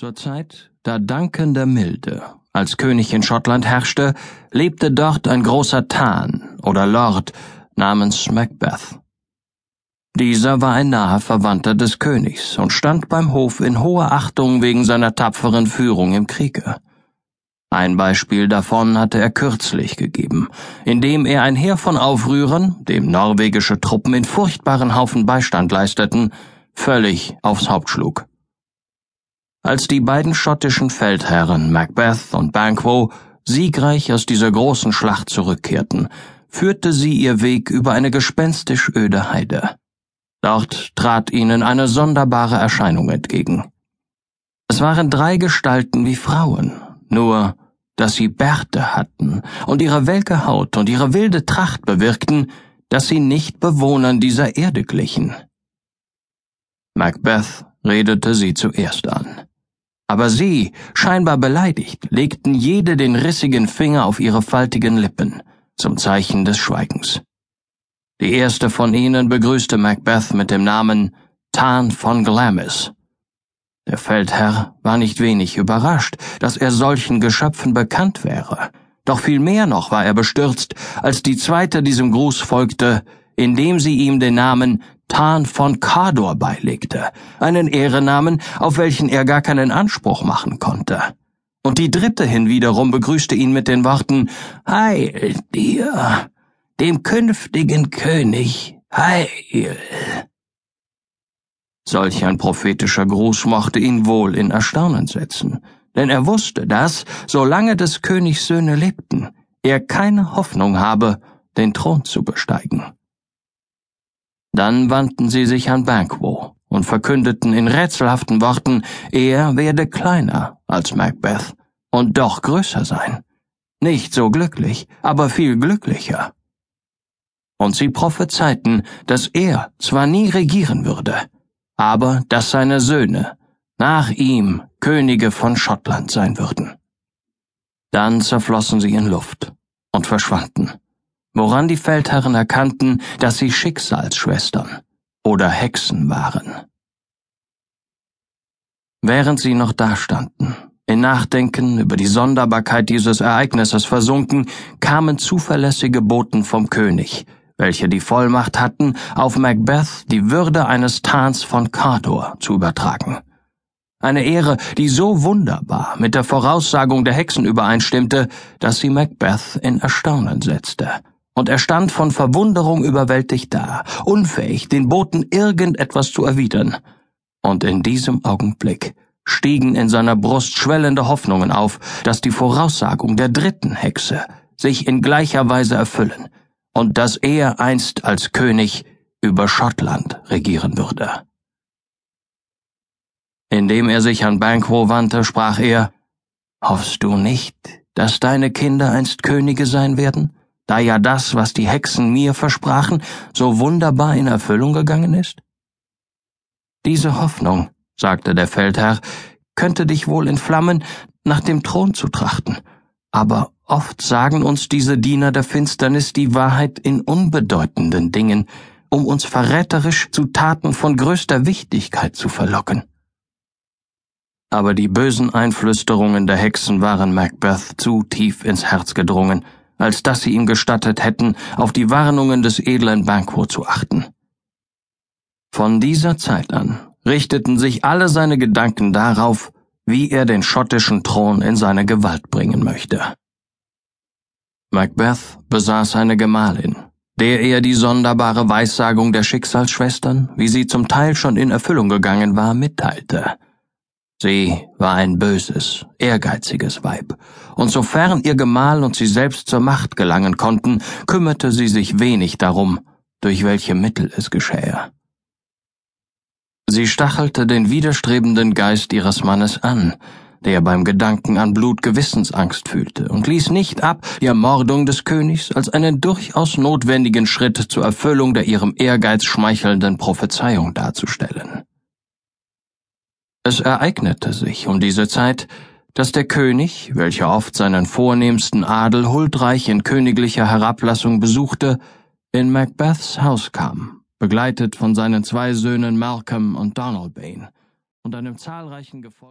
Zur Zeit, da Duncan der Milde als König in Schottland herrschte, lebte dort ein großer Tan oder Lord namens Macbeth. Dieser war ein naher Verwandter des Königs und stand beim Hof in hoher Achtung wegen seiner tapferen Führung im Kriege. Ein Beispiel davon hatte er kürzlich gegeben, indem er ein Heer von Aufrührern, dem norwegische Truppen in furchtbaren Haufen Beistand leisteten, völlig aufs Haupt schlug. Als die beiden schottischen Feldherren Macbeth und Banquo siegreich aus dieser großen Schlacht zurückkehrten, führte sie ihr Weg über eine gespenstisch öde Heide. Dort trat ihnen eine sonderbare Erscheinung entgegen. Es waren drei Gestalten wie Frauen, nur dass sie Bärte hatten und ihre welke Haut und ihre wilde Tracht bewirkten, dass sie nicht Bewohnern dieser Erde glichen. Macbeth redete sie zuerst an. Aber sie, scheinbar beleidigt, legten jede den rissigen Finger auf ihre faltigen Lippen, zum Zeichen des Schweigens. Die erste von ihnen begrüßte Macbeth mit dem Namen Tan von Glamis. Der Feldherr war nicht wenig überrascht, dass er solchen Geschöpfen bekannt wäre, doch viel mehr noch war er bestürzt, als die zweite diesem Gruß folgte, indem sie ihm den Namen Tan von Kador beilegte, einen Ehrenamen, auf welchen er gar keinen Anspruch machen konnte. Und die dritte hinwiederum begrüßte ihn mit den Worten Heil dir, dem künftigen König, heil. Solch ein prophetischer Gruß mochte ihn wohl in Erstaunen setzen, denn er wusste, dass, solange des Königs Söhne lebten, er keine Hoffnung habe, den Thron zu besteigen. Dann wandten sie sich an Banquo und verkündeten in rätselhaften Worten, er werde kleiner als Macbeth und doch größer sein. Nicht so glücklich, aber viel glücklicher. Und sie prophezeiten, dass er zwar nie regieren würde, aber dass seine Söhne nach ihm Könige von Schottland sein würden. Dann zerflossen sie in Luft und verschwanden woran die Feldherren erkannten, dass sie Schicksalsschwestern oder Hexen waren. Während sie noch dastanden, in Nachdenken über die Sonderbarkeit dieses Ereignisses versunken, kamen zuverlässige Boten vom König, welche die Vollmacht hatten, auf Macbeth die Würde eines Tans von Cardor zu übertragen. Eine Ehre, die so wunderbar mit der Voraussagung der Hexen übereinstimmte, dass sie Macbeth in Erstaunen setzte und er stand von Verwunderung überwältigt da, unfähig, den Boten irgendetwas zu erwidern. Und in diesem Augenblick stiegen in seiner Brust schwellende Hoffnungen auf, dass die Voraussagung der dritten Hexe sich in gleicher Weise erfüllen und dass er einst als König über Schottland regieren würde. Indem er sich an Banquo wandte, sprach er, Hoffst du nicht, dass deine Kinder einst Könige sein werden? Da ja das, was die Hexen mir versprachen, so wunderbar in Erfüllung gegangen ist? Diese Hoffnung, sagte der Feldherr, könnte dich wohl entflammen, nach dem Thron zu trachten, aber oft sagen uns diese Diener der Finsternis die Wahrheit in unbedeutenden Dingen, um uns verräterisch zu Taten von größter Wichtigkeit zu verlocken. Aber die bösen Einflüsterungen der Hexen waren Macbeth zu tief ins Herz gedrungen, als dass sie ihm gestattet hätten, auf die Warnungen des edlen Banquo zu achten. Von dieser Zeit an richteten sich alle seine Gedanken darauf, wie er den schottischen Thron in seine Gewalt bringen möchte. Macbeth besaß eine Gemahlin, der er die sonderbare Weissagung der Schicksalsschwestern, wie sie zum Teil schon in Erfüllung gegangen war, mitteilte. Sie war ein böses, ehrgeiziges Weib, und sofern ihr Gemahl und sie selbst zur Macht gelangen konnten, kümmerte sie sich wenig darum, durch welche Mittel es geschähe. Sie stachelte den widerstrebenden Geist ihres Mannes an, der beim Gedanken an Blut Gewissensangst fühlte, und ließ nicht ab, die Ermordung des Königs als einen durchaus notwendigen Schritt zur Erfüllung der ihrem Ehrgeiz schmeichelnden Prophezeiung darzustellen. Es ereignete sich um diese Zeit, dass der König, welcher oft seinen vornehmsten Adel huldreich in königlicher Herablassung besuchte, in Macbeths Haus kam, begleitet von seinen zwei Söhnen Malcolm und Donalbain und einem zahlreichen Gefolge